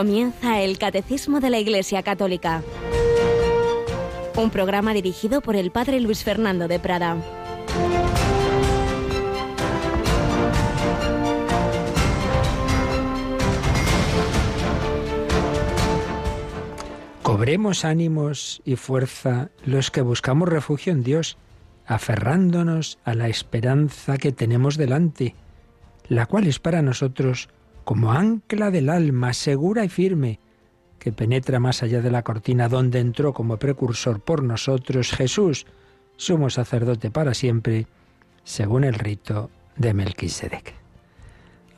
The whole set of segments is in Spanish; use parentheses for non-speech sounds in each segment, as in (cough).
Comienza el Catecismo de la Iglesia Católica. Un programa dirigido por el Padre Luis Fernando de Prada. Cobremos ánimos y fuerza los que buscamos refugio en Dios, aferrándonos a la esperanza que tenemos delante, la cual es para nosotros como ancla del alma, segura y firme, que penetra más allá de la cortina donde entró como precursor por nosotros Jesús, sumo sacerdote para siempre, según el rito de Melquisedec.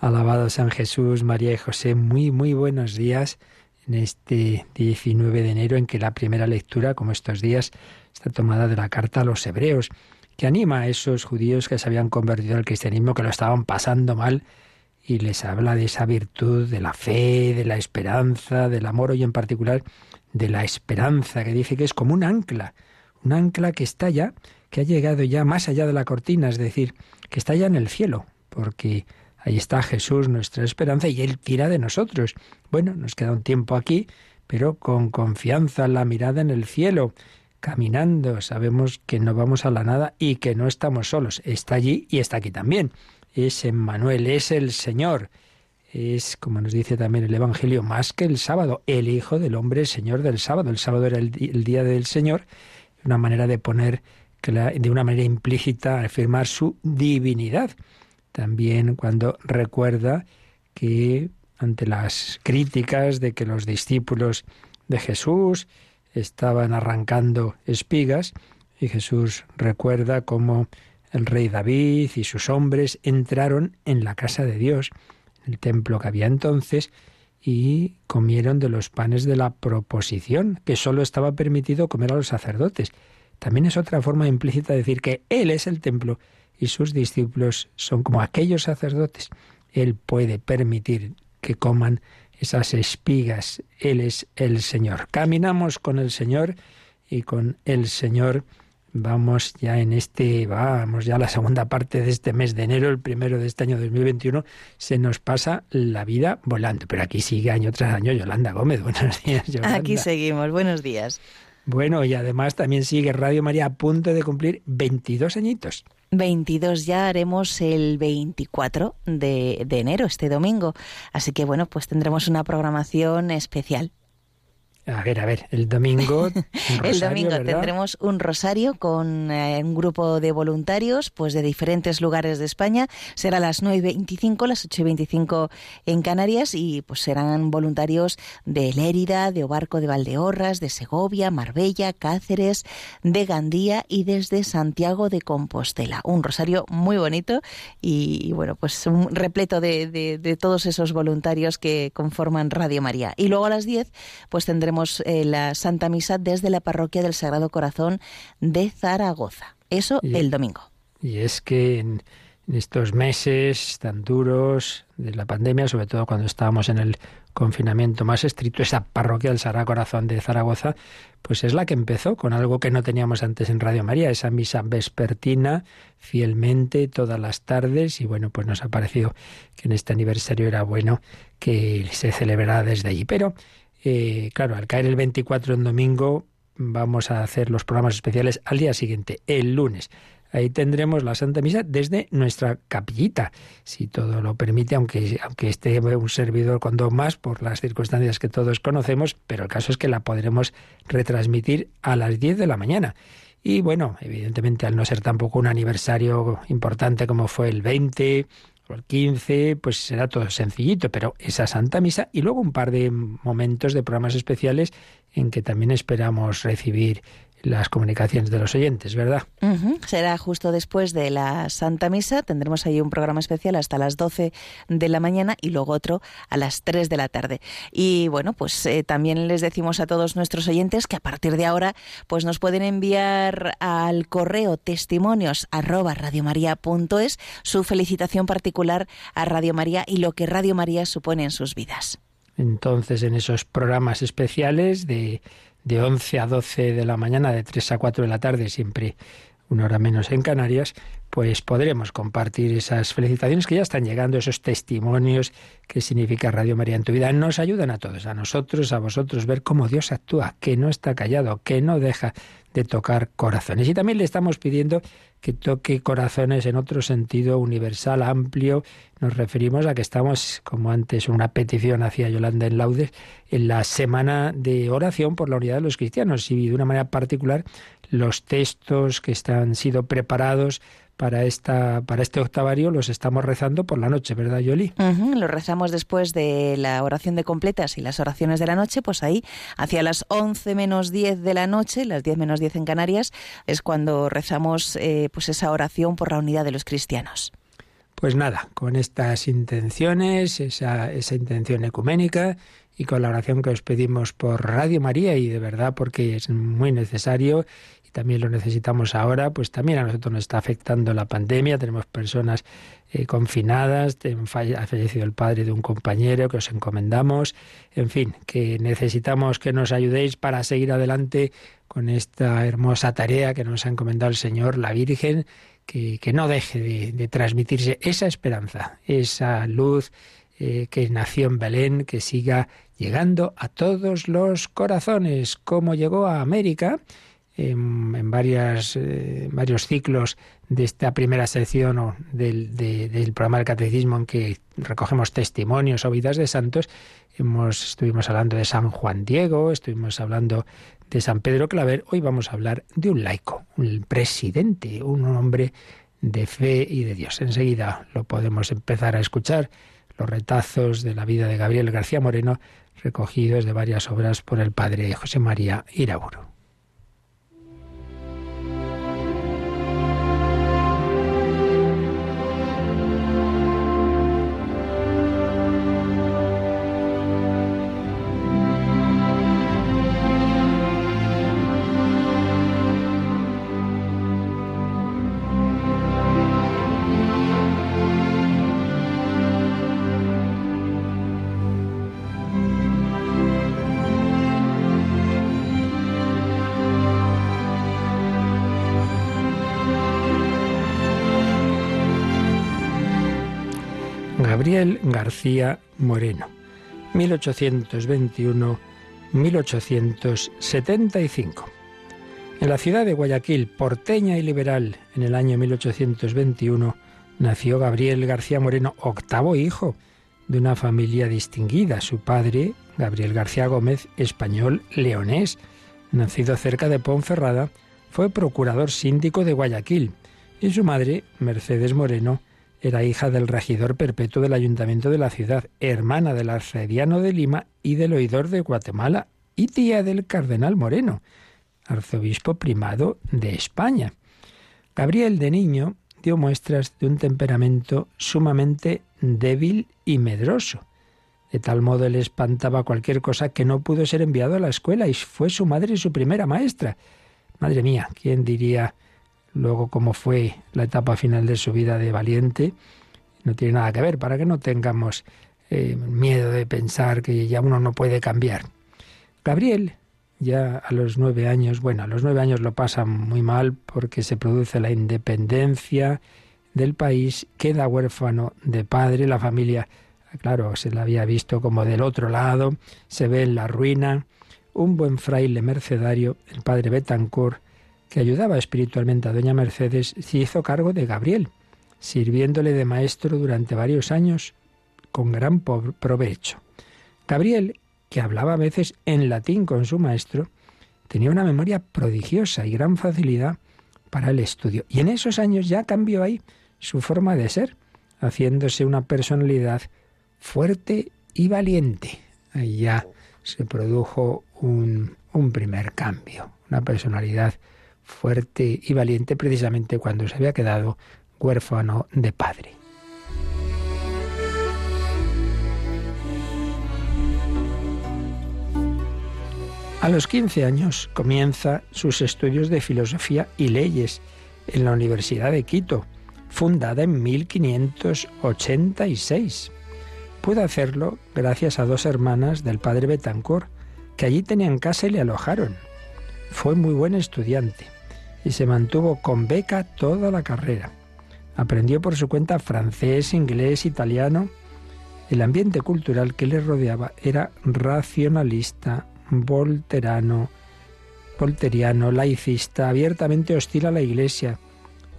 Alabado San Jesús, María y José, muy, muy buenos días en este 19 de enero en que la primera lectura, como estos días, está tomada de la carta a los hebreos, que anima a esos judíos que se habían convertido al cristianismo, que lo estaban pasando mal, y les habla de esa virtud, de la fe, de la esperanza, del amor y en particular de la esperanza, que dice que es como un ancla, un ancla que está ya, que ha llegado ya más allá de la cortina, es decir, que está ya en el cielo, porque ahí está Jesús, nuestra esperanza, y Él tira de nosotros. Bueno, nos queda un tiempo aquí, pero con confianza, la mirada en el cielo, caminando, sabemos que no vamos a la nada y que no estamos solos. Está allí y está aquí también es Emmanuel, es el Señor. Es, como nos dice también el Evangelio, más que el sábado. El Hijo del Hombre, Señor del sábado. El sábado era el, día del Señor. Una manera de poner, de una manera implícita, afirmar su divinidad. También cuando recuerda que ante las críticas de que los discípulos de Jesús estaban arrancando espigas, y Jesús recuerda cómo el rey David y sus hombres entraron en la casa de Dios, el templo que había entonces, y comieron de los panes de la proposición, que sólo estaba permitido comer a los sacerdotes. También es otra forma implícita de decir que Él es el templo y sus discípulos son como aquellos sacerdotes. Él puede permitir que coman esas espigas. Él es el Señor. Caminamos con el Señor y con el Señor Vamos ya en este, vamos ya a la segunda parte de este mes de enero, el primero de este año 2021, se nos pasa la vida volando. Pero aquí sigue año tras año Yolanda Gómez. (laughs) Buenos días, Yolanda. Aquí seguimos, buenos días. Bueno, y además también sigue Radio María a punto de cumplir 22 añitos. 22 ya haremos el 24 de, de enero, este domingo. Así que bueno, pues tendremos una programación especial. A ver, a ver, el domingo. (laughs) el domingo tendremos un rosario con eh, un grupo de voluntarios pues de diferentes lugares de España. Será a las 9.25, las 8.25 en Canarias y pues serán voluntarios de Lérida, de Obarco de Valdeorras, de Segovia, Marbella, Cáceres, de Gandía y desde Santiago de Compostela. Un rosario muy bonito y, bueno, pues un repleto de, de todos esos voluntarios que conforman Radio María. Y luego a las 10 pues tendremos eh, la Santa Misa desde la parroquia del Sagrado Corazón de Zaragoza. Eso el domingo. Y es que en, estos meses tan duros de la pandemia, sobre todo cuando estábamos en el confinamiento más estricto, esa parroquia del Sagrado Corazón de Zaragoza, pues es la que empezó con algo que no teníamos antes en Radio María, esa misa vespertina, fielmente todas las tardes, y bueno, pues nos ha parecido que en este aniversario era bueno que se celebrara desde allí. Pero eh, claro, al caer el 24 en domingo, vamos a hacer los programas especiales al día siguiente, el lunes. Ahí tendremos la Santa Misa desde nuestra capillita, si todo lo permite, aunque, aunque esté un servidor con dos más por las circunstancias que todos conocemos, pero el caso es que la podremos retransmitir a las 10 de la mañana. Y bueno, evidentemente al no ser tampoco un aniversario importante como fue el 20 el 15, pues será todo sencillito, pero esa Santa Misa y luego un par de momentos de programas especiales en que también esperamos recibir las comunicaciones de los oyentes, ¿verdad? Será justo después de la Santa Misa. Tendremos ahí un programa especial hasta las 12 de la mañana y luego otro a las 3 de la tarde. Y bueno, pues eh, también les decimos a todos nuestros oyentes que a partir de ahora pues nos pueden enviar al correo testimonios arroba radiomaria.es su felicitación particular a Radio María y lo que Radio María supone en sus vidas. Entonces, en esos programas especiales de de 11 a 12 de la mañana, de 3 a 4 de la tarde, siempre una hora menos en Canarias, pues podremos compartir esas felicitaciones que ya están llegando, esos testimonios que significa Radio María en tu vida. Nos ayudan a todos, a nosotros, a vosotros, ver cómo Dios actúa, que no está callado, que no deja de tocar corazones. Y también le estamos pidiendo que toque corazones en otro sentido universal, amplio. Nos referimos a que estamos, como antes una petición hacia Yolanda en Laudes, en la semana de oración por la unidad de los cristianos y de una manera particular los textos que están sido preparados para, esta, para este octavario los estamos rezando por la noche, ¿verdad, Yoli? Lo rezamos después de la oración de completas y las oraciones de la noche, pues ahí, hacia las 11 menos 10 de la noche, las 10 menos 10 en Canarias, es cuando rezamos eh, pues esa oración por la unidad de los cristianos. Pues nada, con estas intenciones, esa, esa intención ecuménica y con la oración que os pedimos por Radio María y de verdad porque es muy necesario también lo necesitamos ahora, pues también a nosotros nos está afectando la pandemia, tenemos personas eh, confinadas, ha fallecido el padre de un compañero que os encomendamos, en fin, que necesitamos que nos ayudéis para seguir adelante con esta hermosa tarea que nos ha encomendado el Señor, la Virgen, que, no deje de, transmitirse esa esperanza, esa luz eh, que nació en Belén, que siga llegando a todos los corazones, como llegó a América en, varias, eh, varios ciclos de esta primera sección del, del programa del catecismo en que recogemos testimonios o vidas de santos, hemos, estuvimos hablando de San Juan Diego, estuvimos hablando de San Pedro Claver, hoy vamos a hablar de un laico, un presidente, un hombre de fe y de Dios. Enseguida lo podemos empezar a escuchar, los retazos de la vida de Gabriel García Moreno, recogidos de varias obras por el padre José María Iraburo. Gabriel García Moreno, 1821-1875. En la ciudad de Guayaquil, porteña y liberal, en el año 1821, nació Gabriel García Moreno, octavo hijo de una familia distinguida. Su padre, Gabriel García Gómez, español leonés, nacido cerca de Ponferrada, fue procurador síndico de Guayaquil, y su madre, Mercedes Moreno, era hija del regidor perpetuo del ayuntamiento de la ciudad, hermana del arcediano de Lima y del oidor de Guatemala y tía del cardenal Moreno, arzobispo primado de España. Gabriel de niño dio muestras de un temperamento sumamente débil y medroso. De tal modo le espantaba cualquier cosa que no pudo ser enviado a la escuela y fue su madre su primera maestra. Madre mía, ¿quién diría luego cómo fue la etapa final de su vida de valiente, no tiene nada que ver, para que no tengamos eh, miedo de pensar que ya uno no puede cambiar. Gabriel, ya a los nueve años, bueno, a los nueve años lo pasa muy mal porque se produce la independencia del país, queda huérfano de padre, la familia, claro, se la había visto como del otro lado, se ve en la ruina. Un buen fraile mercedario, el padre Betancourt, que ayudaba espiritualmente a doña Mercedes, se hizo cargo de Gabriel, sirviéndole de maestro durante varios años con gran provecho. Gabriel, que hablaba a veces en latín con su maestro, tenía una memoria prodigiosa y gran facilidad para el estudio. Y en esos años ya cambió ahí su forma de ser, haciéndose una personalidad fuerte y valiente. Ahí ya se produjo un, un primer cambio, una personalidad fuerte y valiente precisamente cuando se había quedado huérfano de padre. A los 15 años comienza sus estudios de filosofía y leyes en la Universidad de Quito, fundada en 1586. Pudo hacerlo gracias a dos hermanas del padre Betancourt, que allí tenían casa y le alojaron. Fue muy buen estudiante y se mantuvo con beca toda la carrera. Aprendió por su cuenta francés, inglés, italiano. El ambiente cultural que le rodeaba era racionalista, volterano, volteriano, laicista, abiertamente hostil a la Iglesia.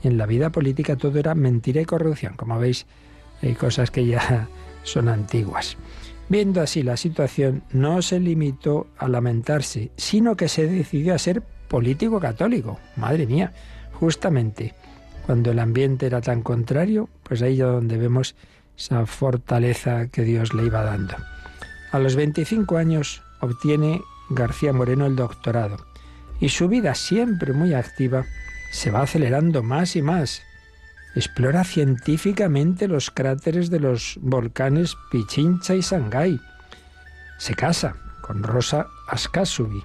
En la vida política todo era mentira y corrupción. Como veis, hay cosas que ya (laughs) son antiguas. Viendo así la situación, no se limitó a lamentarse, sino que se decidió a ser político católico. Madre mía, justamente cuando el ambiente era tan contrario, pues ahí es donde vemos esa fortaleza que Dios le iba dando. A los 25 años obtiene García Moreno el doctorado y su vida siempre muy activa se va acelerando más y más. Explora científicamente los cráteres de los volcanes Pichincha y Shanghái. Se casa con Rosa Ascasubi.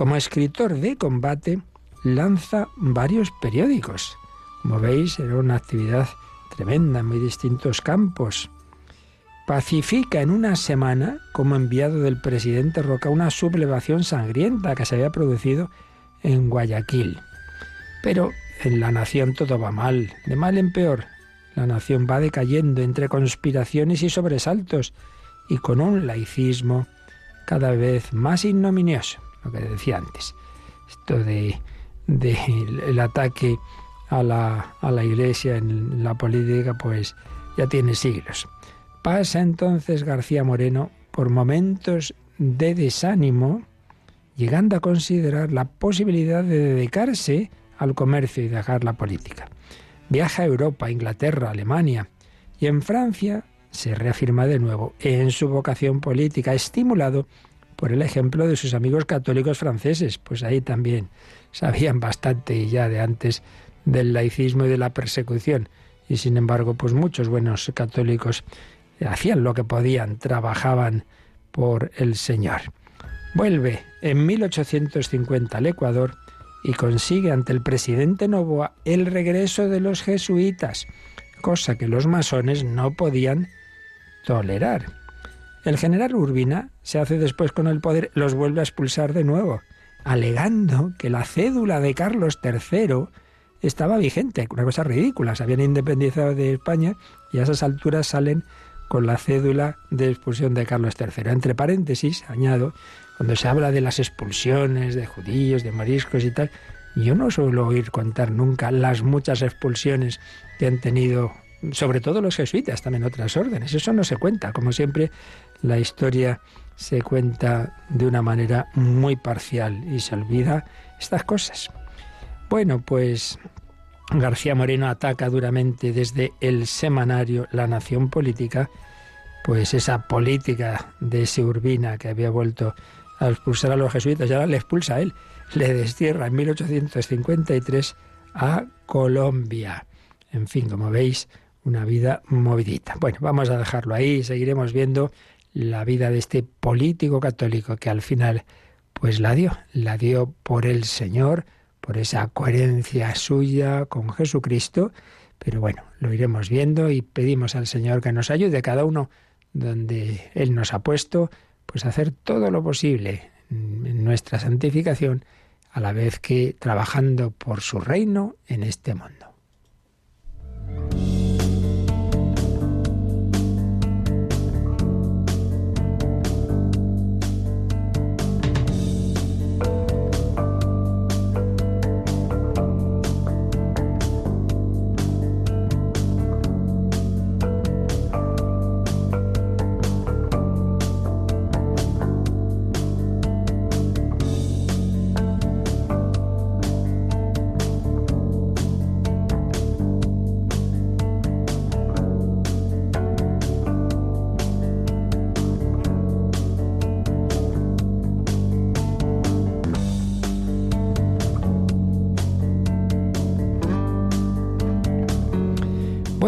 Como escritor de combate, lanza varios periódicos. Como veis, era una actividad tremenda en muy distintos campos. Pacifica en una semana, como enviado del presidente Roca, una sublevación sangrienta que se había producido en Guayaquil. Pero en la nación todo va mal, de mal en peor. La nación va decayendo entre conspiraciones y sobresaltos y con un laicismo cada vez más ignominioso, lo que decía antes. Esto de, el ataque a la, a la iglesia en la política, pues ya tiene siglos. Pasa entonces García Moreno por momentos de desánimo, llegando a considerar la posibilidad de dedicarse al comercio y dejar la política. Viaja a Europa, Inglaterra, Alemania y en Francia se reafirma de nuevo en su vocación política, estimulado por el ejemplo de sus amigos católicos franceses, pues ahí también sabían bastante ya de antes del laicismo y de la persecución. Y sin embargo, pues muchos buenos católicos hacían lo que podían, trabajaban por el Señor. Vuelve en 1850 al Ecuador y consigue ante el presidente Novoa el regreso de los jesuitas, cosa que los masones no podían tolerar. El general Urbina se hace después con el poder, los vuelve a expulsar de nuevo, alegando que la cédula de Carlos III estaba vigente, una cosa ridícula, se habían independizado de España y a esas alturas salen con la cédula de expulsión de Carlos III. Entre paréntesis, añado, cuando se habla de las expulsiones de judíos, de moriscos y tal, yo no suelo oír contar nunca las muchas expulsiones que han tenido, sobre todo los jesuitas, también otras órdenes. Eso no se cuenta. Como siempre, la historia se cuenta de una manera muy parcial y se olvida estas cosas. Bueno, pues García Moreno ataca duramente desde el semanario La Nación Política, pues esa política de ese Urbina que había vuelto a expulsar a los jesuitas y ahora le expulsa a él. Le destierra en 1853 a Colombia. En fin, como veis, una vida movidita. Bueno, vamos a dejarlo ahí, seguiremos viendo la vida de este político católico que al final pues la dio, la dio por el Señor, por esa coherencia suya con Jesucristo, pero bueno, lo iremos viendo y pedimos al Señor que nos ayude cada uno donde Él nos ha puesto, pues hacer todo lo posible en nuestra santificación, a la vez que trabajando por su reino en este mundo.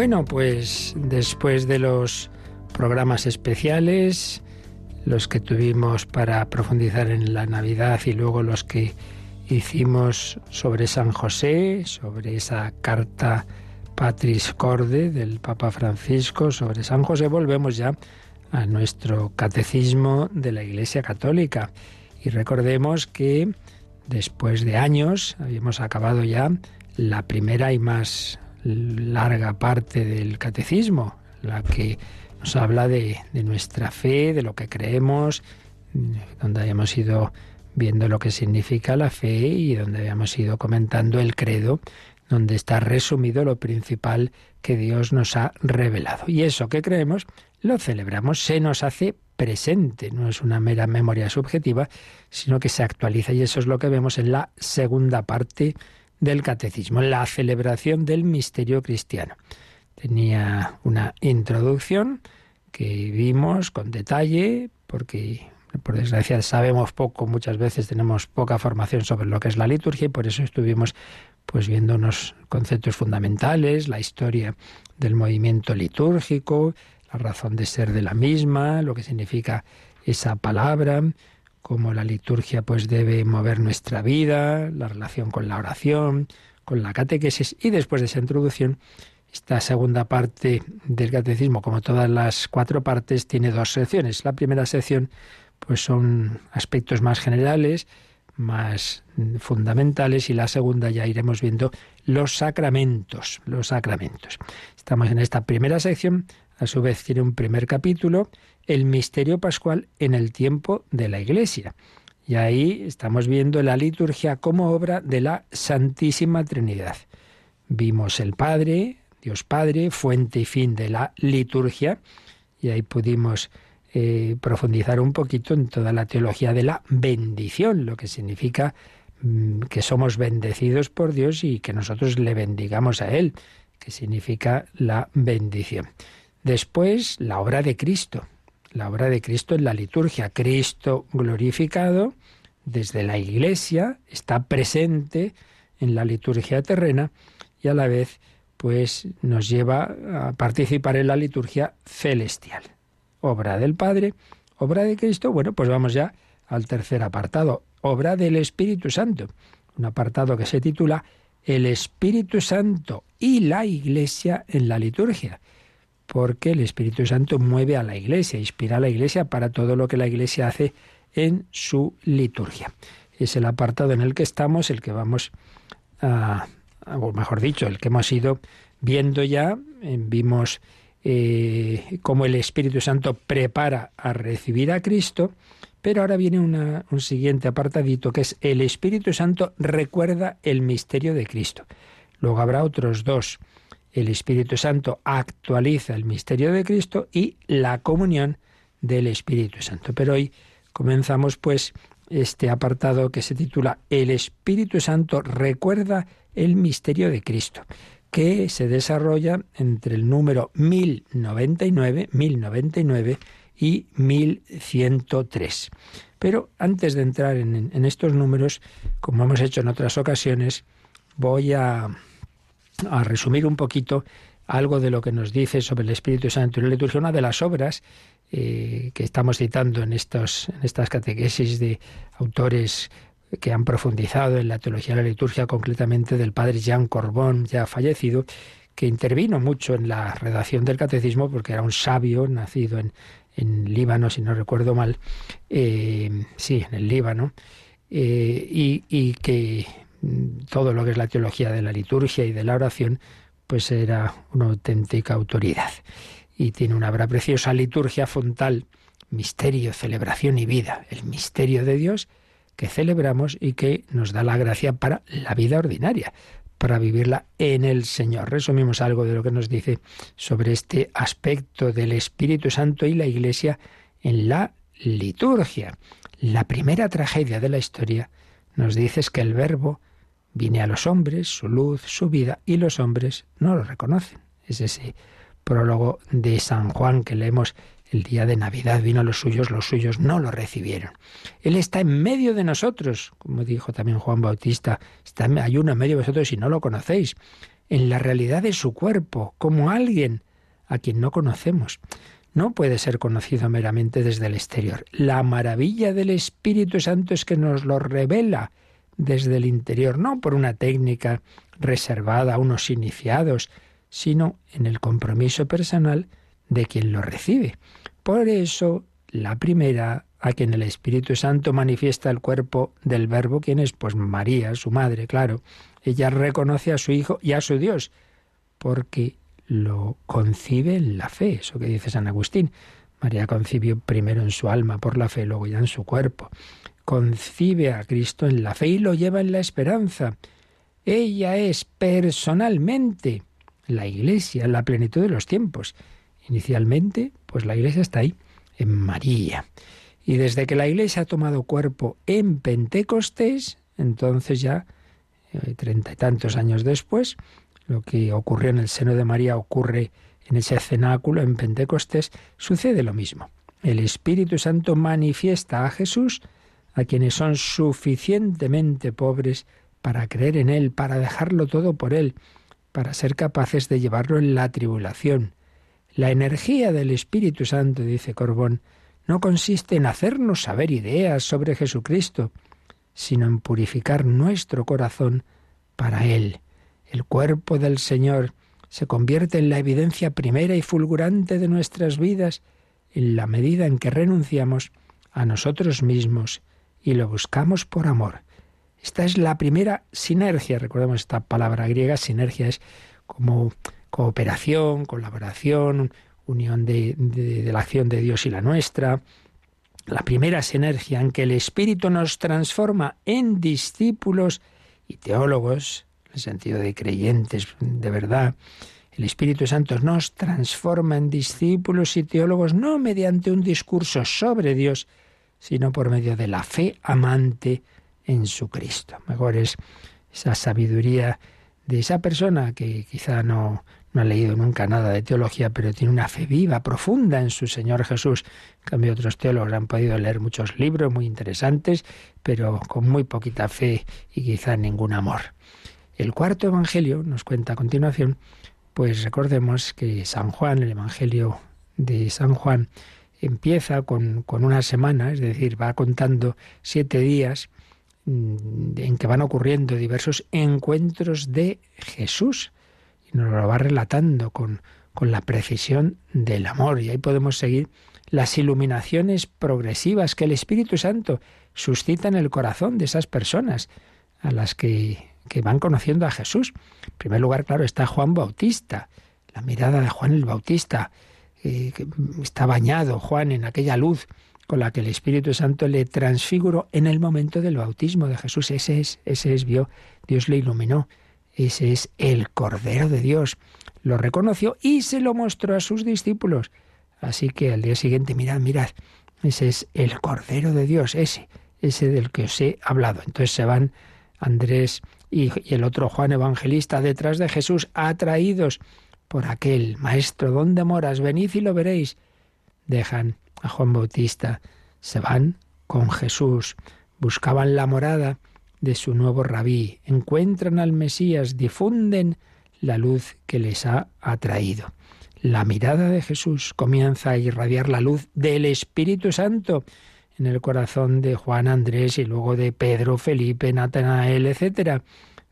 Bueno, pues después de los programas especiales, los que tuvimos para profundizar en la Navidad y luego los que hicimos sobre San José, sobre esa carta Patris Corde del Papa Francisco, sobre San José, volvemos ya a nuestro catecismo de la Iglesia Católica. Y recordemos que después de años habíamos acabado ya la primera y más larga parte del catecismo, la que nos habla de, de nuestra fe, de lo que creemos, donde hayamos ido viendo lo que significa la fe y donde habíamos ido comentando el credo, donde está resumido lo principal que Dios nos ha revelado. Y eso que creemos lo celebramos, se nos hace presente, no es una mera memoria subjetiva, sino que se actualiza y eso es lo que vemos en la segunda parte del catecismo, la celebración del misterio cristiano. Tenía una introducción que vimos con detalle, porque por desgracia sabemos poco, muchas veces tenemos poca formación sobre lo que es la liturgia y por eso estuvimos pues viendo unos conceptos fundamentales, la historia del movimiento litúrgico, la razón de ser de la misma, lo que significa esa palabra, cómo la liturgia pues debe mover nuestra vida, la relación con la oración, con la catequesis y después de esa introducción esta segunda parte del catecismo, como todas las cuatro partes, tiene dos secciones. La primera sección pues son aspectos más generales, más fundamentales y la segunda ya iremos viendo los sacramentos, los sacramentos. Estamos en esta primera sección, a su vez tiene un primer capítulo, el misterio pascual en el tiempo de la Iglesia. Y ahí estamos viendo la liturgia como obra de la Santísima Trinidad. Vimos el Padre, Dios Padre, fuente y fin de la liturgia, y ahí pudimos eh, profundizar un poquito en toda la teología de la bendición, lo que significa mm, que somos bendecidos por Dios y que nosotros le bendigamos a Él, que significa la bendición. Después, la obra de Cristo, la obra de Cristo en la liturgia, Cristo glorificado desde la Iglesia, está presente en la liturgia terrena y a la vez pues nos lleva a participar en la liturgia celestial. Obra del Padre, obra de Cristo, bueno, pues vamos ya al tercer apartado, obra del Espíritu Santo, un apartado que se titula El Espíritu Santo y la Iglesia en la liturgia, porque el Espíritu Santo mueve a la Iglesia, inspira a la Iglesia para todo lo que la Iglesia hace en su liturgia. Es el apartado en el que estamos, el que vamos a, o mejor dicho, el que hemos ido viendo ya, vimos eh, cómo el Espíritu Santo prepara a recibir a Cristo, pero ahora viene un siguiente apartadito que es el Espíritu Santo recuerda el misterio de Cristo. Luego habrá otros dos. El Espíritu Santo actualiza el misterio de Cristo y la comunión del Espíritu Santo. Pero hoy comenzamos pues este apartado que se titula El Espíritu Santo recuerda el misterio de Cristo que se desarrolla entre el número 1099, 1099 y 1103. Pero antes de entrar en, en, estos números, como hemos hecho en otras ocasiones, voy a, a, resumir un poquito algo de lo que nos dice sobre el Espíritu Santo y la liturgia. Una de las obras eh, que estamos citando en, estos, en estas catequesis de autores que han profundizado en la teología de la liturgia, concretamente del padre Jean Corbón, ya fallecido, que intervino mucho en la redacción del catecismo porque era un sabio nacido en, en Líbano, si no recuerdo mal, eh, sí, en el Líbano, eh, y, y, que todo lo que es la teología de la liturgia y de la oración, pues era una auténtica autoridad. Y tiene una obra preciosa, liturgia fontal, misterio, celebración y vida, el misterio de Dios que celebramos y que nos da la gracia para la vida ordinaria, para vivirla en el Señor. Resumimos algo de lo que nos dice sobre este aspecto del Espíritu Santo y la Iglesia en la liturgia. La primera tragedia de la historia nos dice que el Verbo viene a los hombres, su luz, su vida, y los hombres no lo reconocen. Es ese prólogo de San Juan que leemos el día de Navidad vino a los suyos, los suyos no lo recibieron. Él está en medio de nosotros, como dijo también Juan Bautista, está, hay uno en medio de vosotros y no lo conocéis, en la realidad de su cuerpo, como alguien a quien no conocemos. No puede ser conocido meramente desde el exterior. La maravilla del Espíritu Santo es que nos lo revela desde el interior, no por una técnica reservada a unos iniciados, sino en el compromiso personal de quien lo recibe. Por eso, la primera a quien el Espíritu Santo manifiesta el cuerpo del Verbo, quien es pues María, su madre, claro. Ella reconoce a su Hijo y a su Dios, porque lo concibe en la fe, eso que dice San Agustín. María concibió primero en su alma por la fe, luego ya en su cuerpo. Concibe a Cristo en la fe y lo lleva en la esperanza. Ella es personalmente la Iglesia, la plenitud de los tiempos. Inicialmente, pues la Iglesia está ahí, en María. Y desde que la Iglesia ha tomado cuerpo en Pentecostés, entonces ya, eh, treinta y tantos años después, lo que ocurrió en el seno de María ocurre en ese cenáculo en Pentecostés, sucede lo mismo. El Espíritu Santo manifiesta a Jesús a quienes son suficientemente pobres para creer en Él, para dejarlo todo por Él, para ser capaces de llevarlo en la tribulación. La energía del Espíritu Santo, dice Corbón, no consiste en hacernos saber ideas sobre Jesucristo, sino en purificar nuestro corazón para Él. El cuerpo del Señor se convierte en la evidencia primera y fulgurante de nuestras vidas en la medida en que renunciamos a nosotros mismos y lo buscamos por amor. Esta es la primera sinergia. Recordemos esta palabra griega, sinergia es como cooperación, colaboración, unión de, la acción de Dios y la nuestra. La primera sinergia en que el Espíritu nos transforma en discípulos y teólogos, en el sentido de creyentes de verdad. El Espíritu Santo nos transforma en discípulos y teólogos no mediante un discurso sobre Dios, sino por medio de la fe amante en su Cristo. Mejor es esa sabiduría de esa persona que quizá no, no ha leído nunca nada de teología, pero tiene una fe viva, profunda en su Señor Jesús. En cambio, otros teólogos han podido leer muchos libros muy interesantes, pero con muy poquita fe y quizá ningún amor. El cuarto Evangelio nos cuenta a continuación, pues recordemos que San Juan, el Evangelio de San Juan, empieza con, con una semana, es decir, va contando siete días mm, en que van ocurriendo diversos encuentros de Jesús nos lo va relatando con, con la precisión del amor. Y ahí podemos seguir las iluminaciones progresivas que el Espíritu Santo suscita en el corazón de esas personas a las que, que van conociendo a Jesús. En primer lugar, claro, está Juan Bautista, la mirada de Juan el Bautista, eh, está bañado Juan en aquella luz con la que el Espíritu Santo le transfiguró en el momento del bautismo de Jesús. Ese es, ese es, vio, Dios le iluminó. Ese es el Cordero de Dios. Lo reconoció y se lo mostró a sus discípulos. Así que al día siguiente, mirad, mirad, ese es el Cordero de Dios, ese, ese del que os he hablado. Entonces se van Andrés y, el otro Juan Evangelista detrás de Jesús, atraídos por aquel Maestro, ¿dónde moras? Venid y lo veréis. Dejan a Juan Bautista, se van con Jesús, buscaban la morada de su nuevo rabí, encuentran al Mesías, difunden la luz que les ha atraído. La mirada de Jesús comienza a irradiar la luz del Espíritu Santo en el corazón de Juan Andrés y luego de Pedro, Felipe, Natanael, etc.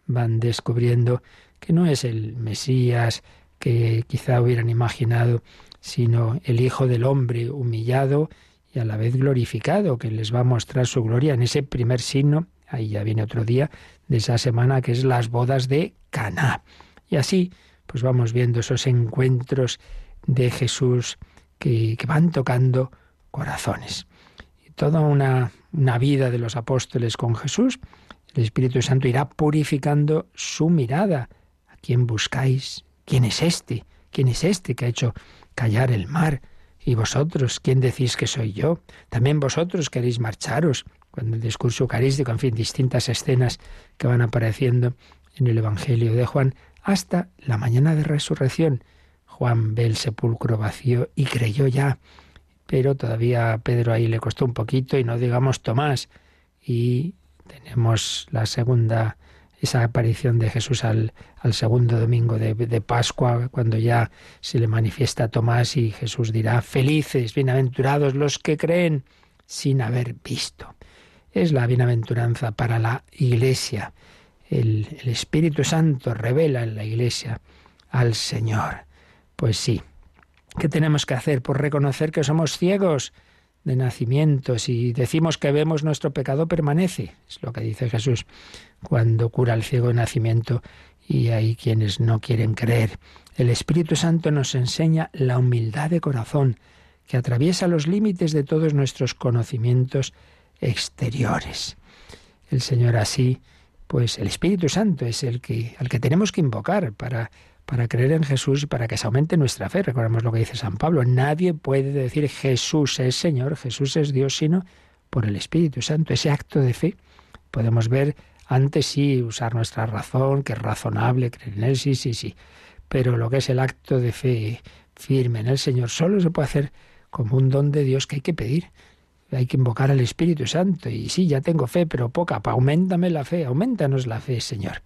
Van descubriendo que no es el Mesías que quizá hubieran imaginado, sino el Hijo del Hombre humillado y a la vez glorificado, que les va a mostrar su gloria en ese primer signo Ahí ya viene otro día de esa semana que es las bodas de Caná. Y así, pues vamos viendo esos encuentros de Jesús que, van tocando corazones. Y toda una, una vida de los apóstoles con Jesús, el Espíritu Santo irá purificando su mirada. ¿A quién buscáis? ¿Quién es este? ¿Quién es este que ha hecho callar el mar? ¿Y vosotros quién decís que soy yo? También vosotros queréis marcharos cuando el discurso eucarístico, en fin, distintas escenas que van apareciendo en el Evangelio de Juan, hasta la mañana de resurrección. Juan ve el sepulcro vacío y creyó ya, pero todavía a Pedro ahí le costó un poquito y no digamos Tomás. Y tenemos la segunda, esa aparición de Jesús al, al segundo domingo de, de, Pascua, cuando ya se le manifiesta a Tomás y Jesús dirá, felices, bienaventurados los que creen sin haber visto es la bienaventuranza para la Iglesia. El, Espíritu Santo revela en la Iglesia al Señor. Pues sí. ¿Qué tenemos que hacer? Por reconocer que somos ciegos de nacimiento. Si decimos que vemos, nuestro pecado permanece. Es lo que dice Jesús cuando cura al ciego de nacimiento y hay quienes no quieren creer. El Espíritu Santo nos enseña la humildad de corazón, que atraviesa los límites de todos nuestros conocimientos exteriores. El Señor así, pues el Espíritu Santo es el que al que tenemos que invocar para para creer en Jesús y para que se aumente nuestra fe. Recordemos lo que dice San Pablo, nadie puede decir Jesús es Señor, Jesús es Dios, sino por el Espíritu Santo. Ese acto de fe podemos ver antes sí usar nuestra razón, que es razonable, creer en Él, sí, sí, sí. Pero lo que es el acto de fe firme en el Señor solo se puede hacer como un don de Dios que hay que pedir. Hay que invocar al Espíritu Santo. Y sí, ya tengo fe, pero poca. Aumentame la fe, aumentanos la fe, Señor.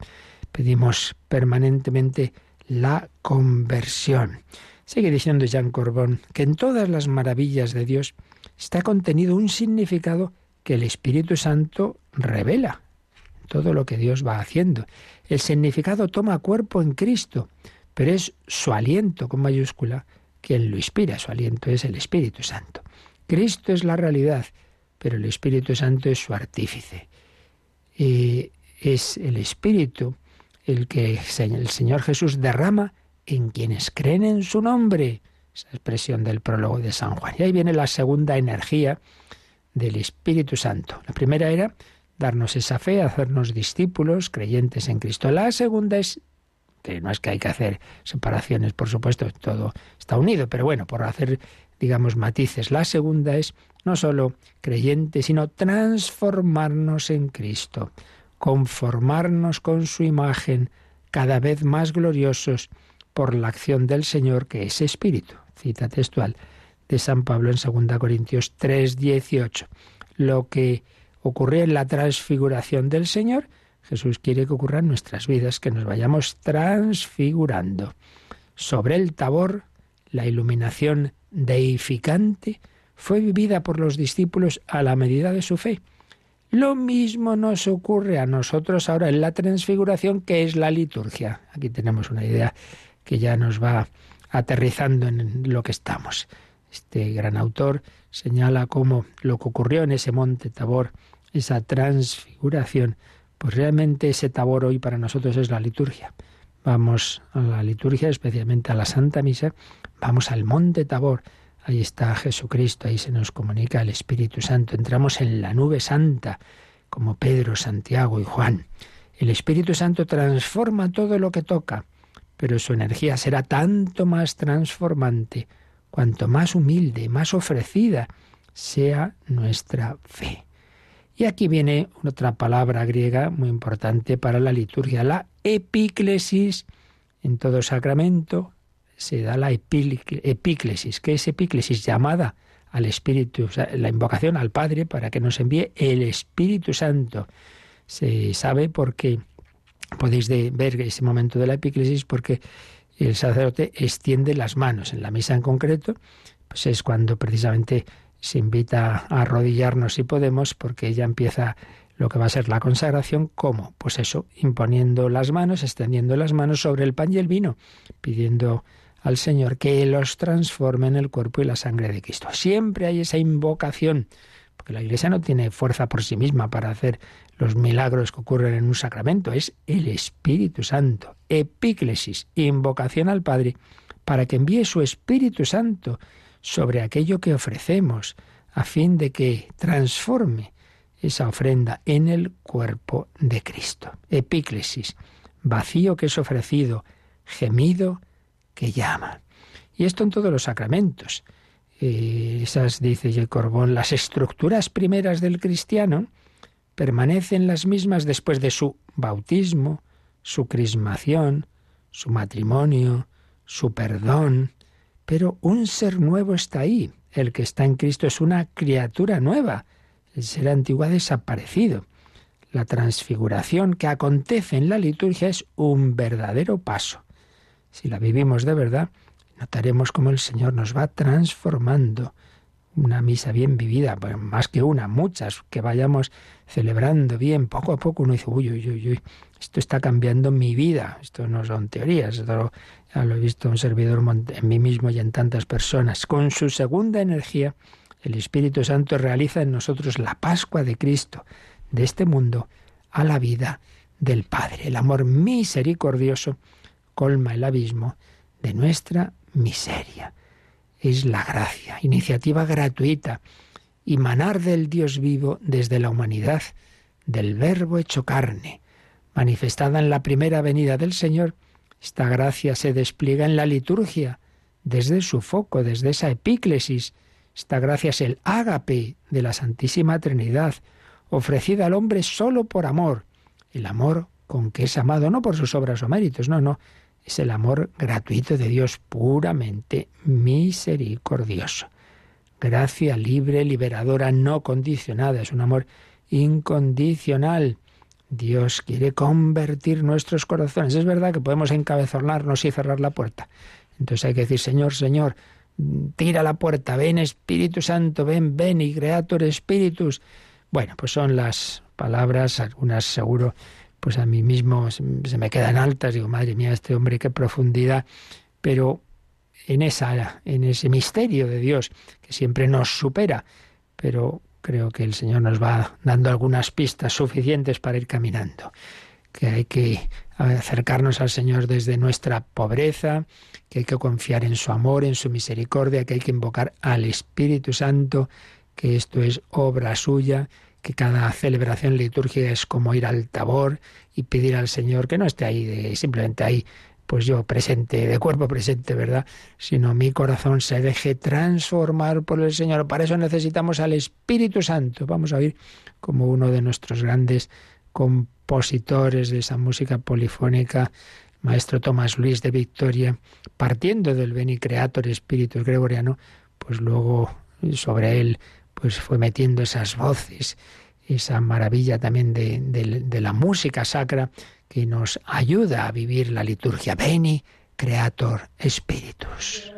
Pedimos permanentemente la conversión. Sigue diciendo Jean Corbón que en todas las maravillas de Dios está contenido un significado que el Espíritu Santo revela. Todo lo que Dios va haciendo. El significado toma cuerpo en Cristo, pero es su aliento con mayúscula quien lo inspira. Su aliento es el Espíritu Santo. Cristo es la realidad, pero el Espíritu Santo es su artífice. Y es el Espíritu el que el Señor Jesús derrama en quienes creen en su nombre. Esa expresión del prólogo de San Juan. Y ahí viene la segunda energía del Espíritu Santo. La primera era darnos esa fe, hacernos discípulos, creyentes en Cristo. La segunda es que no es que hay que hacer separaciones, por supuesto, todo está unido, pero bueno, por hacer, digamos, matices. La segunda es no solo creyentes, sino transformarnos en Cristo conformarnos con su imagen, cada vez más gloriosos por la acción del Señor, que es Espíritu. Cita textual de San Pablo en 2 Corintios 3, 18. Lo que ocurrió en la transfiguración del Señor, Jesús quiere que ocurra en nuestras vidas, que nos vayamos transfigurando. Sobre el tabor, la iluminación deificante fue vivida por los discípulos a la medida de su fe. Lo mismo nos ocurre a nosotros ahora en la transfiguración, que es la liturgia. Aquí tenemos una idea que ya nos va aterrizando en lo que estamos. Este gran autor señala cómo lo que ocurrió en ese monte Tabor, esa transfiguración, pues realmente ese Tabor hoy para nosotros es la liturgia. Vamos a la liturgia, especialmente a la Santa Misa, vamos al monte Tabor, Ahí está Jesucristo, ahí se nos comunica el Espíritu Santo. Entramos en la nube santa, como Pedro, Santiago y Juan. El Espíritu Santo transforma todo lo que toca, pero su energía será tanto más transformante cuanto más humilde, más ofrecida sea nuestra fe. Y aquí viene otra palabra griega muy importante para la liturgia, la epíclesis. En todo sacramento se da la epíclesis. ¿Qué es epíclesis? Llamada al Espíritu, la invocación al Padre para que nos envíe el Espíritu Santo. Se sabe porque podéis ver ese momento de la epíclesis porque el sacerdote extiende las manos. En la misa en concreto, pues es cuando precisamente se invita a arrodillarnos si podemos, porque ella empieza lo que va a ser la consagración, ¿cómo? Pues eso, imponiendo las manos, extendiendo las manos sobre el pan y el vino, pidiendo al Señor que los transforme en el cuerpo y la sangre de Cristo. Siempre hay esa invocación, porque la Iglesia no tiene fuerza por sí misma para hacer los milagros que ocurren en un sacramento, es el Espíritu Santo, epíclesis, invocación al Padre, para que envíe su Espíritu Santo sobre aquello que ofrecemos, a fin de que transforme esa ofrenda en el cuerpo de Cristo. Epíclesis, vacío que es ofrecido, gemido que llama. Y esto en todos los sacramentos. Eh, esas, dice J. Corbón, las estructuras primeras del cristiano permanecen las mismas después de su bautismo, su crismación, su matrimonio, su perdón, pero un ser nuevo está ahí. El que está en Cristo es una criatura nueva. El ser antiguo ha desaparecido. La transfiguración que acontece en la liturgia es un verdadero paso si la vivimos de verdad, notaremos cómo el Señor nos va transformando. Una misa bien vivida, más que una, muchas, que vayamos celebrando bien, poco a poco uno dice, uy, uy, uy, uy, esto está cambiando mi vida, esto no son teorías, esto ya lo he visto un servidor en mí mismo y en tantas personas. Con su segunda energía, el Espíritu Santo realiza en nosotros la Pascua de Cristo, de este mundo a la vida del Padre. El amor misericordioso colma el abismo de nuestra miseria. Es la gracia, iniciativa gratuita, y manar del Dios vivo desde la humanidad, del Verbo hecho carne, manifestada en la primera venida del Señor. Esta gracia se despliega en la liturgia, desde su foco, desde esa epíclesis. Esta gracia es el ágape de la Santísima Trinidad, ofrecida al hombre solo por amor, el amor con que es amado, no por sus obras o méritos, no, no, es el amor gratuito de Dios, puramente misericordioso. Gracia libre, liberadora, no condicionada, es un amor incondicional. Dios quiere convertir nuestros corazones. Es verdad que podemos encabezonarnos y cerrar la puerta. Entonces hay que decir, Señor, Señor, tira la puerta, ven Espíritu Santo, ven, ven y Creator Espíritus. Bueno, pues son las palabras, algunas seguro pues a mí mismo se me quedan altas, digo, madre mía, este hombre, qué profundidad, pero en esa en ese misterio de Dios que siempre nos supera, pero creo que el Señor nos va dando algunas pistas suficientes para ir caminando, que hay que acercarnos al Señor desde nuestra pobreza, que hay que confiar en su amor, en su misericordia, que hay que invocar al Espíritu Santo, que esto es obra suya, que cada celebración litúrgica es como ir al tabor y pedir al Señor que no esté ahí simplemente ahí pues yo presente, de cuerpo presente, ¿verdad? Sino mi corazón se deje transformar por el Señor. Para eso necesitamos al Espíritu Santo. Vamos a oír como uno de nuestros grandes compositores de esa música polifónica, maestro Tomás Luis de Victoria, partiendo del Beni Creator Espíritu Gregoriano, pues luego sobre él pues fue metiendo esas voces, esa maravilla también de, la música sacra que nos ayuda a vivir la liturgia. Beni, Creator Spiritus.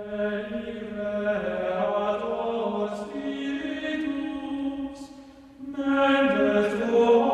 Spiritus,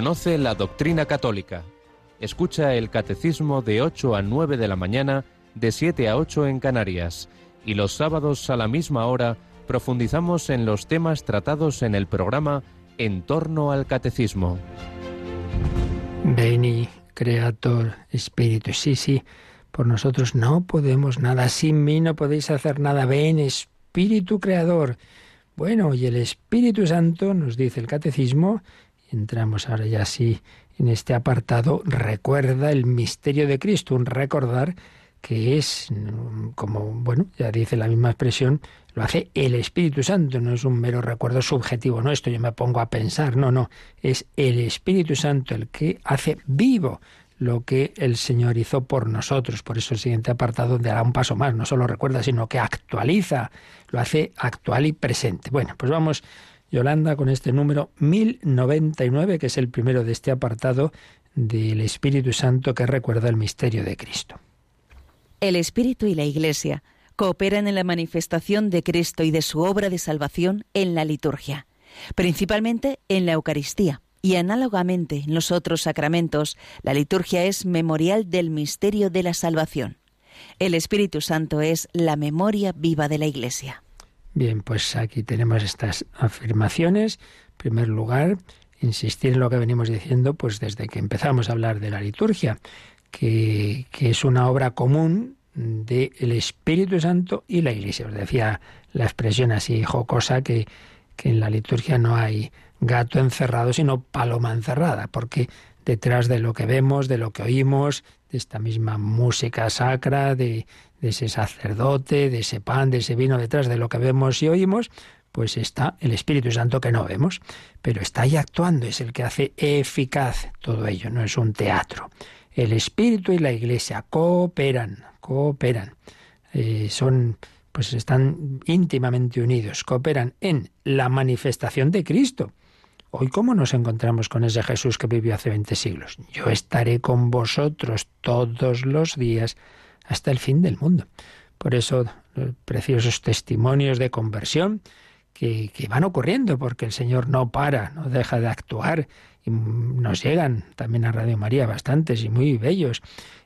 Conoce la doctrina católica. Escucha el catecismo de 8 a 9 de la mañana, de 7 a 8 en Canarias. Y los sábados a la misma hora profundizamos en los temas tratados en el programa En torno al catecismo. Veni, Creator, Espíritu. Sí, sí, por nosotros no podemos nada. Sin mí no podéis hacer nada. Ven, Espíritu Creador. Bueno, y el Espíritu Santo, nos dice el Catecismo, entramos ahora ya así en este apartado, recuerda el misterio de Cristo, un recordar que es como, bueno, ya dice la misma expresión, lo hace el Espíritu Santo, no es un mero recuerdo subjetivo, no, esto yo me pongo a pensar, no, no, es el Espíritu Santo el que hace vivo lo que el Señor hizo por nosotros. Por eso el siguiente apartado da un paso más, no solo recuerda, sino que actualiza, lo hace actual y presente. Bueno, pues vamos Yolanda con este número 1099, que es el primero de este apartado del Espíritu Santo que recuerda el misterio de Cristo. El Espíritu y la Iglesia cooperan en la manifestación de Cristo y de su obra de salvación en la liturgia, principalmente en la Eucaristía. Y análogamente en los otros sacramentos, la liturgia es memorial del misterio de la salvación. El Espíritu Santo es la memoria viva de la Iglesia. Bien, pues aquí tenemos estas afirmaciones. En primer lugar, insistir en lo que venimos diciendo, pues desde que empezamos a hablar de la liturgia, que, es una obra común del Espíritu Santo y la Iglesia. Os decía la expresión así jocosa que, que en la liturgia no hay gato encerrado, sino paloma encerrada, porque detrás de lo que vemos, de lo que oímos, de esta misma música sacra, de, ese sacerdote, de ese pan, de ese vino, detrás de lo que vemos y oímos, pues está el Espíritu Santo que no vemos, pero está ahí actuando, es el que hace eficaz todo ello, no es un teatro. El Espíritu y la Iglesia cooperan, cooperan, eh, son, pues están íntimamente unidos, cooperan en la manifestación de Cristo. Hoy, ¿cómo nos encontramos con ese Jesús que vivió hace 20 siglos? Yo estaré con vosotros todos los días hasta el fin del mundo. Por eso los preciosos testimonios de conversión que, van ocurriendo, porque el Señor no para, no deja de actuar, y nos llegan también a Radio María bastantes y muy bellos.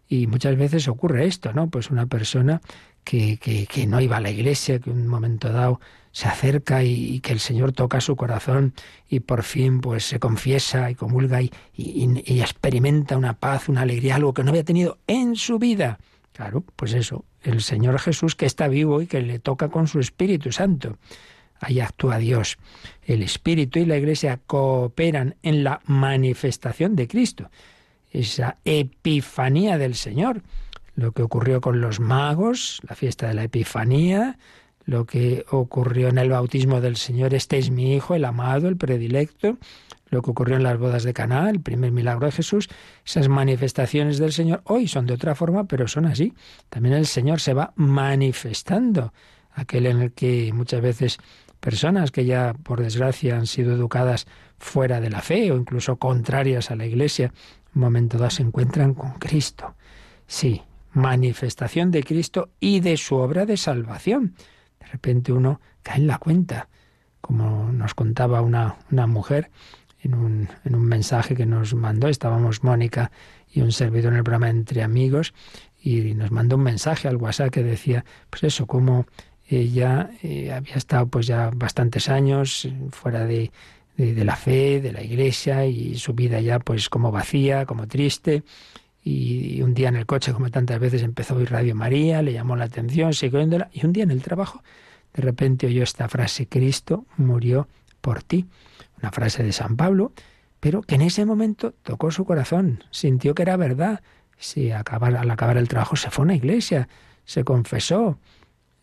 Y muchas veces ocurre esto, ¿no? Pues una persona que, que, no iba a la iglesia, que en un momento dado se acerca y, que el Señor toca su corazón y por fin pues se confiesa y comulga y, y experimenta una paz, una alegría, algo que no había tenido en su vida. Claro, pues eso, el Señor Jesús que está vivo y que le toca con su Espíritu Santo. Ahí actúa Dios. El Espíritu y la Iglesia cooperan en la manifestación de Cristo, esa epifanía del Señor. Lo que ocurrió con los magos, la fiesta de la Epifanía, lo que ocurrió en el bautismo del Señor, este es mi Hijo, el amado, el predilecto, lo que ocurrió en las bodas de Caná, el primer milagro de Jesús, esas manifestaciones del Señor hoy son de otra forma, pero son así. También el Señor se va manifestando, aquel en el que muchas veces personas que ya por desgracia han sido educadas fuera de la fe o incluso contrarias a la Iglesia, momento dado se encuentran con Cristo. Sí, manifestación de Cristo y de su obra de salvación. De repente uno cae en la cuenta, como nos contaba una, una mujer en un, en un mensaje que nos mandó. Estábamos Mónica y un servidor en el programa Entre Amigos y nos mandó un mensaje al WhatsApp que decía, pues eso, como ella eh, había estado pues ya bastantes años fuera de, de, la fe, de la iglesia y su vida ya pues como vacía, como triste. Y, un día en el coche, como tantas veces, empezó a oír Radio María, le llamó la atención, siguió oyéndola, y un día en el trabajo, de repente oyó esta frase, Cristo murió por ti una frase de San Pablo, pero que en ese momento tocó su corazón, sintió que era verdad. Si al acabar el trabajo se fue a una iglesia, se confesó.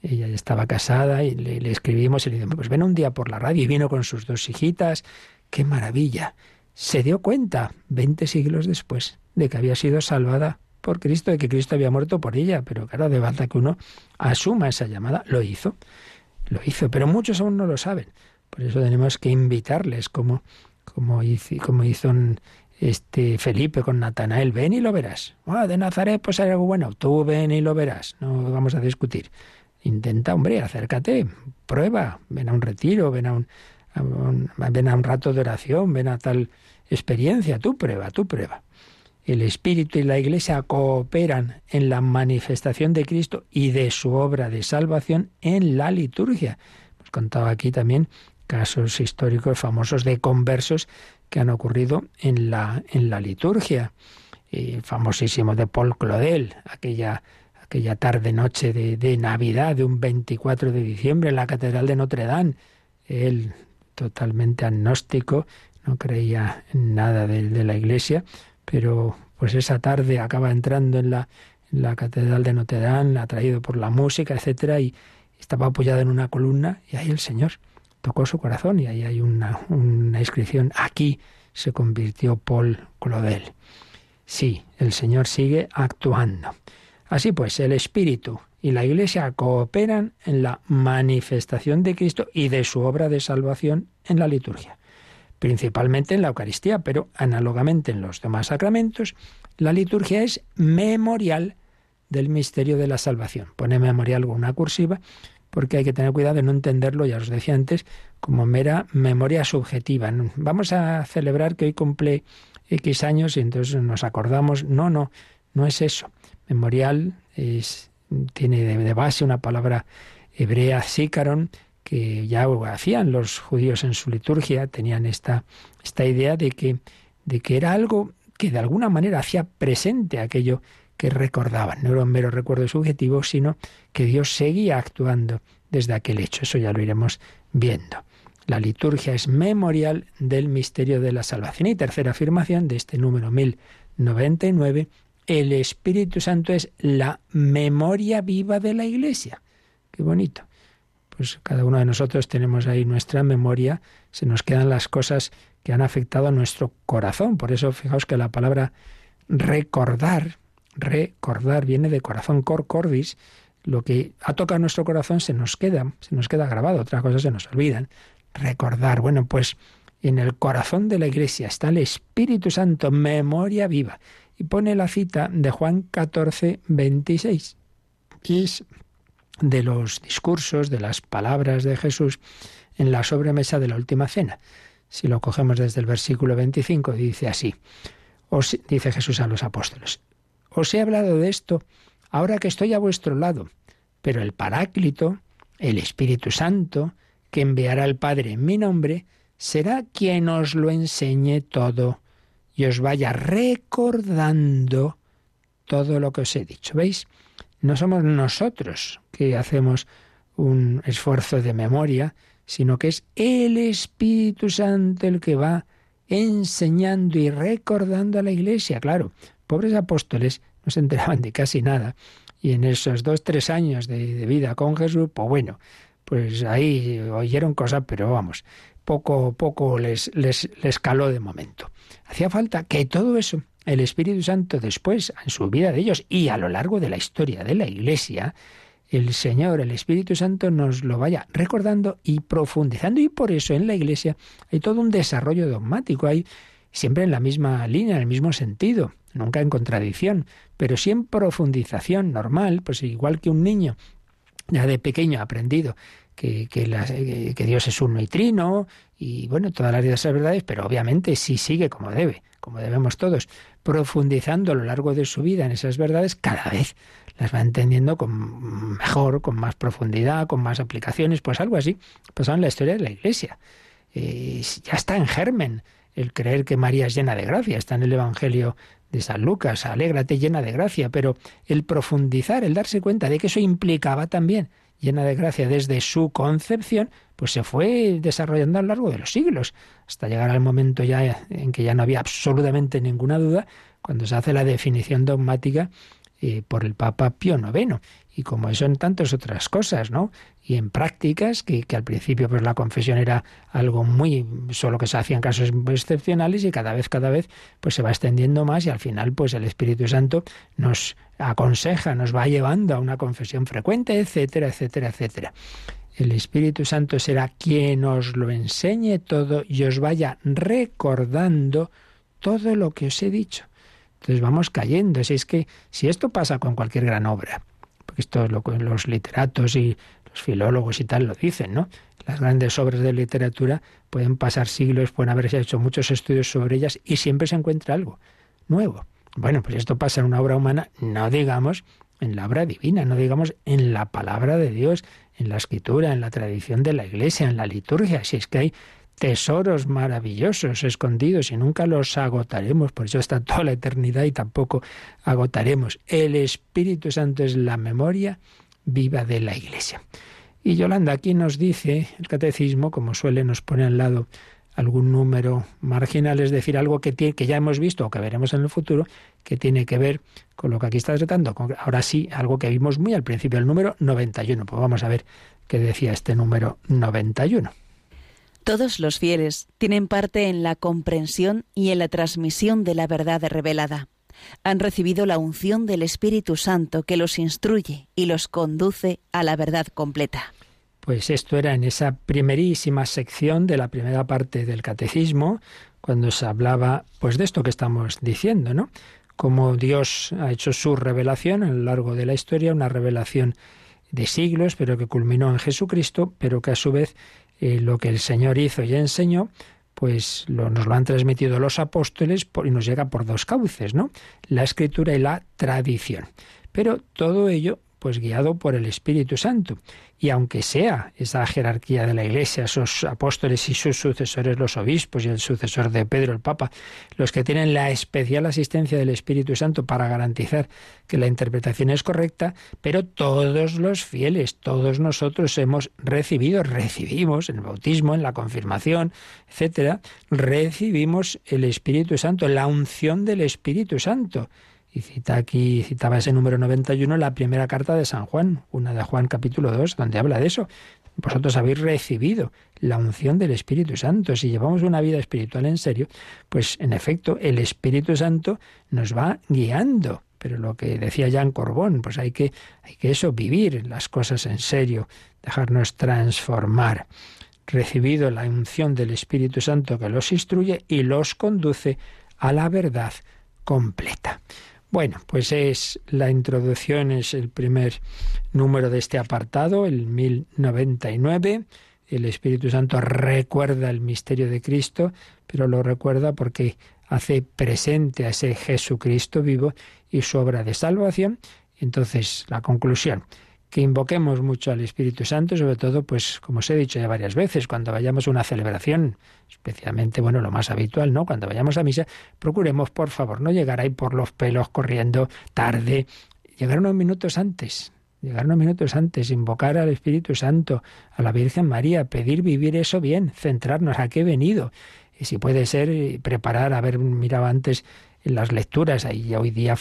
Ella ya estaba casada y le, escribimos y le dijimos, pues ven un día por la radio y vino con sus dos hijitas. ¡Qué maravilla! Se dio cuenta, veinte siglos después, de que había sido salvada por Cristo, de que Cristo había muerto por ella. Pero claro, de falta que uno asuma esa llamada. Lo hizo, lo hizo, pero muchos aún no lo saben. Por eso tenemos que invitarles, como, como, hizo, como hizo este Felipe con Natanael, ven y lo verás. Ah, de Nazaret pues hay algo bueno, tú ven y lo verás, no vamos a discutir. Intenta, hombre, acércate, prueba, ven a un retiro, ven a un, ven a un rato de oración, ven a tal experiencia, tu prueba, tu prueba. El Espíritu y la Iglesia cooperan en la manifestación de Cristo y de su obra de salvación en la liturgia. Hemos contado aquí también casos históricos famosos de conversos que han ocurrido en la, en la liturgia. Eh, famosísimo de Paul Claudel, aquella, aquella tarde-noche de, de, Navidad de un 24 de diciembre en la Catedral de Notre Dame. Él, totalmente agnóstico, no creía en nada de, la Iglesia, pero pues esa tarde acaba entrando en la, en la Catedral de Notre Dame, atraído por la música, etcétera, y estaba apoyado en una columna, y ahí el Señor tocó su corazón y ahí hay una, inscripción. Aquí se convirtió Paul Claudel. Sí, el Señor sigue actuando. Así pues, el Espíritu y la Iglesia cooperan en la manifestación de Cristo y de su obra de salvación en la liturgia, principalmente en la Eucaristía, pero análogamente en los demás sacramentos, la liturgia es memorial del misterio de la salvación. Pone memorial con una cursiva porque hay que tener cuidado de no entenderlo, ya os decía antes, como mera memoria subjetiva. Vamos a celebrar que hoy cumple X años y entonces nos acordamos. No, no, no es eso. Memorial es, tiene de base una palabra hebrea, sícaron, que ya hacían los judíos en su liturgia, tenían esta, esta idea de que, de que era algo que de alguna manera hacía presente aquello que recordaban. No era un mero recuerdo subjetivo, sino que Dios seguía actuando desde aquel hecho. Eso ya lo iremos viendo. La liturgia es memorial del misterio de la salvación. Y tercera afirmación de este número 1099, el Espíritu Santo es la memoria viva de la Iglesia. Qué bonito. Pues cada uno de nosotros tenemos ahí nuestra memoria, se nos quedan las cosas que han afectado a nuestro corazón. Por eso fijaos que la palabra recordar recordar viene de corazón cor cordis, lo que ha tocado nuestro corazón se nos queda, se nos queda grabado, otras cosas se nos olvidan. Recordar, bueno, pues en el corazón de la iglesia está el Espíritu Santo, memoria viva. Y pone la cita de Juan 14, 26. Y es de los discursos, de las palabras de Jesús en la sobremesa de la última cena. Si lo cogemos desde el versículo 25, dice así, os, dice Jesús a los apóstoles, os he hablado de esto ahora que estoy a vuestro lado, pero el Paráclito, el Espíritu Santo, que enviará el Padre en mi nombre, será quien os lo enseñe todo y os vaya recordando todo lo que os he dicho. ¿Veis? No somos nosotros que hacemos un esfuerzo de memoria, sino que es el Espíritu Santo el que va enseñando y recordando a la Iglesia. Claro, pobres apóstoles no se enteraban de casi nada. Y en esos dos, tres años de, vida con Jesús, pues bueno, pues ahí oyeron cosas, pero vamos, poco, poco les, les, les caló de momento. Hacía falta que todo eso, el Espíritu Santo después, en su vida de ellos y a lo largo de la historia de la Iglesia, el Señor, el Espíritu Santo nos lo vaya recordando y profundizando. Y por eso en la Iglesia hay todo un desarrollo dogmático, hay siempre en la misma línea, en el mismo sentido nunca en contradicción, pero sí en profundización normal, pues igual que un niño ya de pequeño ha aprendido que, que, que, Dios es uno y trino, y bueno, todas las diversas verdades, pero obviamente sí sigue como debe, como debemos todos, profundizando a lo largo de su vida en esas verdades, cada vez las va entendiendo con mejor, con más profundidad, con más aplicaciones, pues algo así pasó en la historia de la Iglesia. Eh, ya está en germen el creer que María es llena de gracia, está en el Evangelio de San Lucas, alégrate llena de gracia, pero el profundizar, el darse cuenta de que eso implicaba también llena de gracia desde su concepción, pues se fue desarrollando a lo largo de los siglos, hasta llegar al momento ya en que ya no había absolutamente ninguna duda, cuando se hace la definición dogmática eh, por el Papa Pío IX y como eso en tantas otras cosas, ¿no? Y en prácticas, que, que, al principio pues la confesión era algo muy, solo que se hacía en casos excepcionales y cada vez, cada vez, pues se va extendiendo más y al final pues el Espíritu Santo nos aconseja, nos va llevando a una confesión frecuente, etcétera, etcétera, etcétera. El Espíritu Santo será quien os lo enseñe todo y os vaya recordando todo lo que os he dicho. Entonces vamos cayendo. Si es que si esto pasa con cualquier gran obra, porque esto es lo los literatos y los filólogos y tal lo dicen, ¿no? las grandes obras de literatura pueden pasar siglos, pueden haberse hecho muchos estudios sobre ellas y siempre se encuentra algo nuevo. Bueno, pues esto pasa en una obra humana, no digamos en la obra divina, no digamos en la palabra de Dios, en la escritura, en la tradición de la iglesia, en la liturgia. Si es que hay tesoros maravillosos escondidos y nunca los agotaremos, por eso está toda la eternidad y tampoco agotaremos. El Espíritu Santo es la memoria viva de la iglesia. Y Yolanda aquí nos dice, el catecismo, como suele, nos pone al lado algún número marginal, es decir, algo que, que ya hemos visto o que veremos en el futuro, que tiene que ver con lo que aquí está tratando. Ahora sí, algo que vimos muy al principio, el número 91. Pues vamos a ver qué decía este número 91. Todos los fieles tienen parte en la comprensión y en la transmisión de la verdad revelada. Han recibido la unción del Espíritu Santo que los instruye y los conduce a la verdad completa. Pues esto era en esa primerísima sección de la primera parte del catecismo, cuando se hablaba pues de esto que estamos diciendo, ¿no? Cómo Dios ha hecho su revelación a lo largo de la historia, una revelación de siglos, pero que culminó en Jesucristo, pero que a su vez eh, lo que el Señor hizo y enseñó, pues nos lo han transmitido los apóstoles y nos llega por dos cauces, ¿no? La escritura y la tradición. Pero todo ello pues guiado por el Espíritu Santo. Y aunque sea esa jerarquía de la Iglesia, esos apóstoles y sus sucesores, los obispos y el sucesor de Pedro, el Papa, los que tienen la especial asistencia del Espíritu Santo para garantizar que la interpretación es correcta, pero todos los fieles, todos nosotros hemos recibido, recibimos en el bautismo, en la confirmación, etcétera, recibimos el Espíritu Santo, la unción del Espíritu Santo. Y cita aquí, citaba ese número 91, la primera carta de San Juan, una de Juan capítulo 2, donde habla de eso. Vosotros habéis recibido la unción del Espíritu Santo. Si llevamos una vida espiritual en serio, pues en efecto el Espíritu Santo nos va guiando. Pero lo que decía Jean Corbón, pues hay que, hay que eso, vivir las cosas en serio, dejarnos transformar. Recibido la unción del Espíritu Santo que los instruye y los conduce a la verdad completa. Bueno, pues es la introducción, es el primer número de este apartado, el 1099. El Espíritu Santo recuerda el misterio de Cristo, pero lo recuerda porque hace presente a ese Jesucristo vivo y su obra de salvación. Entonces, la conclusión, que invoquemos mucho al Espíritu Santo, sobre todo, pues, como os he dicho ya varias veces, cuando vayamos a una celebración, especialmente, bueno, lo más habitual, ¿no? Cuando vayamos a misa, procuremos, por favor, no llegar ahí por los pelos corriendo tarde, llegar unos minutos antes, llegar unos minutos antes, invocar al Espíritu Santo, a la Virgen María, pedir vivir eso bien, centrarnos a qué he venido. Y si puede ser, preparar, haber mirado antes las lecturas, hay hoy día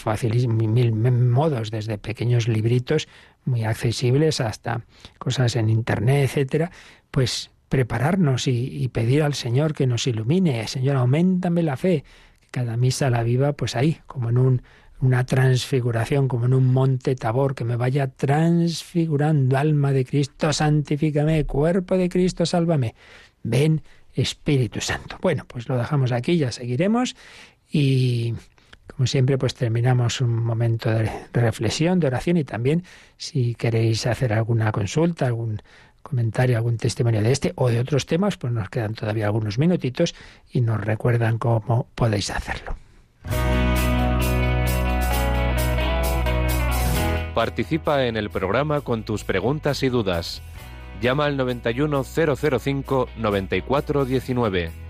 mil modos, desde pequeños libritos muy accesibles hasta cosas en internet, etcétera, pues prepararnos y, pedir al Señor que nos ilumine. Señor, aumentame la fe. Cada misa la viva, pues ahí, como en un, una transfiguración, como en un monte tabor, que me vaya transfigurando. Alma de Cristo, santifícame. Cuerpo de Cristo, sálvame. Ven, Espíritu Santo. Bueno, pues lo dejamos aquí, ya seguiremos. Y como siempre, pues terminamos un momento de reflexión, de oración y también si queréis hacer alguna consulta, algún comentario, algún testimonio de este o de otros temas, pues nos quedan todavía algunos minutitos y nos recuerdan cómo podéis hacerlo. Participa en el programa con tus preguntas y dudas. Llama al 91005 9419.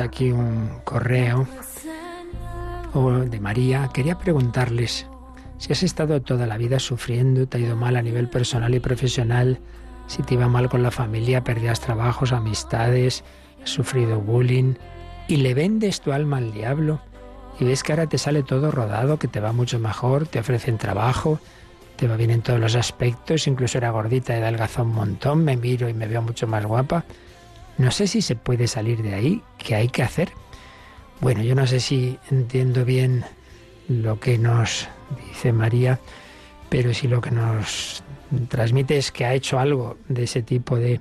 aquí un correo de María. Quería preguntarles si has estado toda la vida sufriendo, te ha ido mal a nivel personal y profesional, si te iba mal con la familia, perdías trabajos, amistades, has sufrido bullying y le vendes tu alma al diablo y ves que ahora te sale todo rodado, que te va mucho mejor, te ofrecen trabajo, te va bien en todos los aspectos, incluso era gordita y adelgazó un montón, me miro y me veo mucho más guapa. No sé si se puede salir de ahí, ¿qué hay que hacer? Bueno, yo no sé si entiendo bien lo que nos dice María, pero si lo que nos transmite es que ha hecho algo de ese tipo de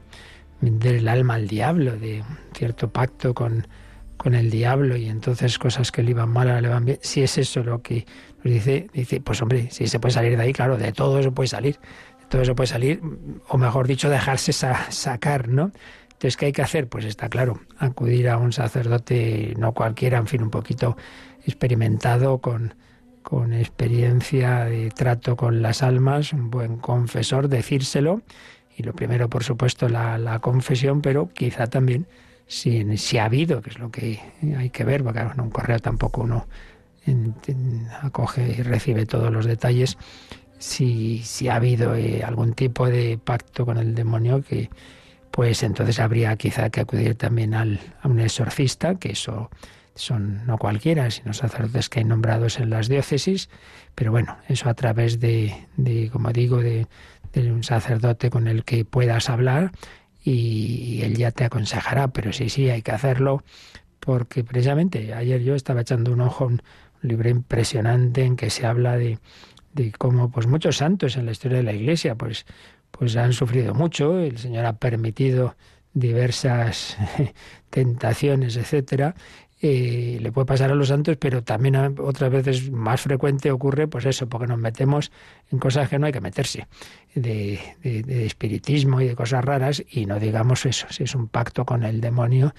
del alma al diablo, de cierto pacto con, con el diablo y entonces cosas que le iban mal ahora le van bien. Si es eso lo que nos dice, dice, pues hombre, si se puede salir de ahí, claro, de todo eso puede salir, de todo eso puede salir, o mejor dicho, dejarse sacar, ¿no? Entonces, ¿qué hay que hacer? Pues está claro, acudir a un sacerdote, no cualquiera, en fin, un poquito experimentado, con, con experiencia de trato con las almas, un buen confesor, decírselo. Y lo primero, por supuesto, la, la confesión, pero quizá también si, si, ha habido, que es lo que hay que ver, porque en un correo tampoco uno acoge y recibe todos los detalles, si, si ha habido eh, algún tipo de pacto con el demonio que pues entonces habría quizá que acudir también al, a un exorcista, que eso son no cualquiera, sino sacerdotes que hay nombrados en las diócesis, pero bueno, eso a través de, de como digo, de, de, un sacerdote con el que puedas hablar y, él ya te aconsejará, pero sí, sí, hay que hacerlo porque precisamente ayer yo estaba echando un ojo a un libro impresionante en que se habla de, de cómo pues muchos santos en la historia de la Iglesia pues pues han sufrido mucho, el Señor ha permitido diversas (laughs) tentaciones, etcétera, eh, le puede pasar a los santos, pero también otras veces más frecuente ocurre, pues eso, porque nos metemos en cosas que no hay que meterse, de, de, espiritismo y de cosas raras, y no digamos eso, si es un pacto con el demonio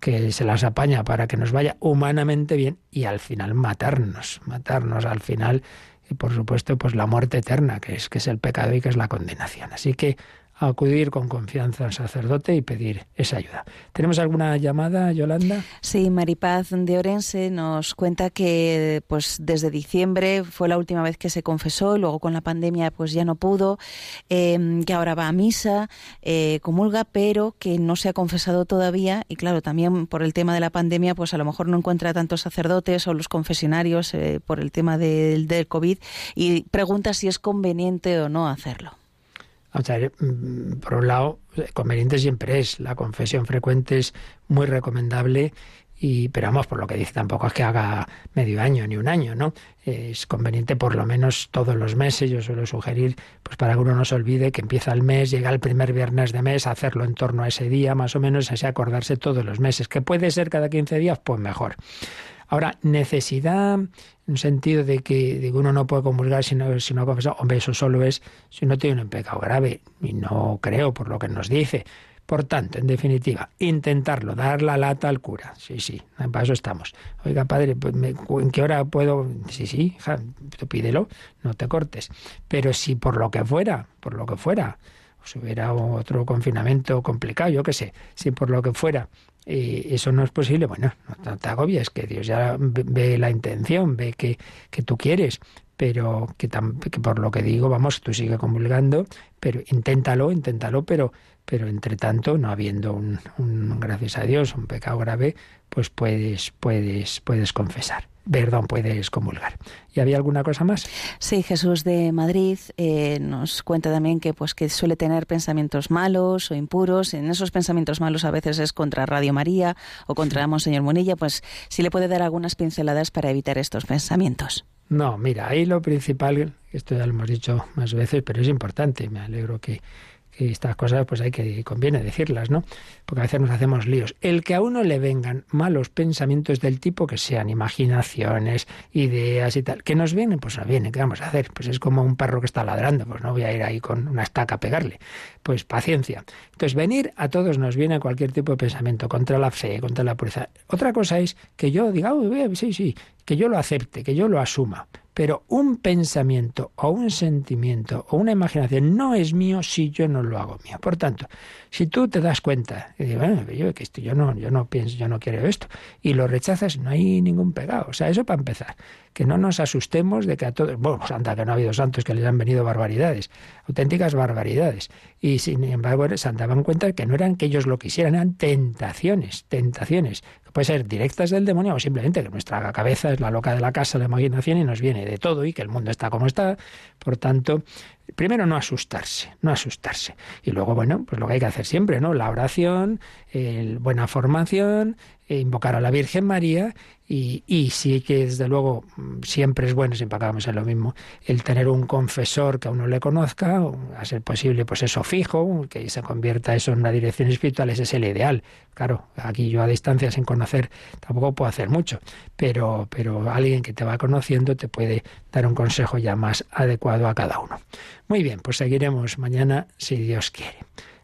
que se las apaña para que nos vaya humanamente bien y al final matarnos, matarnos al final y por supuesto pues la muerte eterna, que es que es el pecado y que es la condenación. Así que acudir con confianza al sacerdote y pedir esa ayuda. ¿Tenemos alguna llamada, Yolanda? Sí, Maripaz de Orense nos cuenta que pues desde diciembre fue la última vez que se confesó, luego con la pandemia pues ya no pudo, em, que ahora va a misa, eh, comulga, pero que no se ha confesado todavía y claro, también por el tema de la pandemia pues a lo mejor no encuentra tantos sacerdotes o los confesionarios eh, por el tema del, del COVID y pregunta si es conveniente o no hacerlo. O sea, mm, por un lado, conveniente siempre es, la confesión frecuente es muy recomendable y pero vamos por lo que dice tampoco es que haga medio año ni un año no es conveniente por lo menos todos los meses yo suelo sugerir pues para que uno no se olvide que empieza el mes llega el primer viernes de mes hacerlo en torno a ese día más o menos así acordarse todos los meses que puede ser cada 15 días pues mejor Ahora, necesidad en sentido de que, uno no puede comulgar si no, si no ha confesado, hombre, eso solo es si no tiene un pecado grave, y no creo por lo que nos dice. Por tanto, en definitiva, intentarlo, dar la lata al cura. Sí, sí, para eso estamos. Oiga, padre, pues ¿en qué hora puedo? Sí, sí, hija, tú pídelo, no te cortes. Pero si por lo que fuera, por lo que fuera, si hubiera otro confinamiento complicado, yo qué sé, si por lo que fuera y eso no es posible, bueno, no te agobies, que Dios ya ve la intención, ve que, que tú quieres, pero que, que, por lo que digo, vamos, tú sigue comulgando, pero inténtalo, inténtalo, pero, pero entre tanto, no habiendo un, un, gracias a Dios, un pecado grave, pues puedes, puedes, puedes confesar perdón, puedes comulgar. ¿Y había alguna cosa más? Sí, Jesús de Madrid eh, nos cuenta también que pues que suele tener pensamientos malos o impuros. En esos pensamientos malos a veces es contra Radio María o contra Monseñor Monilla, pues si le puede dar algunas pinceladas para evitar estos pensamientos. No, mira, ahí lo principal, esto ya lo hemos dicho más veces, pero es importante, me alegro que y estas cosas pues hay que conviene decirlas, ¿no? Porque a veces nos hacemos líos. El que a uno le vengan malos pensamientos del tipo que sean imaginaciones, ideas y tal, que nos vienen, pues nos vienen, ¿qué vamos a hacer? Pues es como un perro que está ladrando, pues no voy a ir ahí con una estaca a pegarle. Pues paciencia. Entonces, venir a todos nos viene cualquier tipo de pensamiento contra la fe, contra la pureza. Otra cosa es que yo diga, sí, sí, que yo lo acepte, que yo lo asuma. Pero un pensamiento o un sentimiento o una imaginación no es mío si yo no lo hago mío. Por tanto, si tú te das cuenta y dices, bueno, yo, que esto, yo no, yo no pienso, yo no quiero esto, y lo rechazas, no hay ningún pegado. O sea, eso para empezar. Que no nos asustemos de que a todos, bueno, santa que no ha habido santos que les han venido barbaridades, auténticas barbaridades. Y sin embargo se daban cuenta que no eran que ellos lo quisieran, eran tentaciones, tentaciones puede ser directas del demonio o simplemente que nuestra cabeza es la loca de la casa, la imaginación y nos viene de todo y que el mundo está como está. Por tanto, primero no asustarse, no asustarse. Y luego, bueno, pues lo que hay que hacer siempre, ¿no? La oración, el, buena formación, invocar a la Virgen María y, y, sí que desde luego siempre es bueno, siempre acabamos en lo mismo, el tener un confesor que a uno le conozca, a ser posible pues eso fijo, que se convierta eso en una dirección espiritual, ese es el ideal. Claro, aquí yo a distancia sin conocer tampoco puedo hacer mucho, pero, pero alguien que te va conociendo te puede dar un consejo ya más adecuado a cada uno. Muy bien, pues seguiremos mañana si Dios quiere.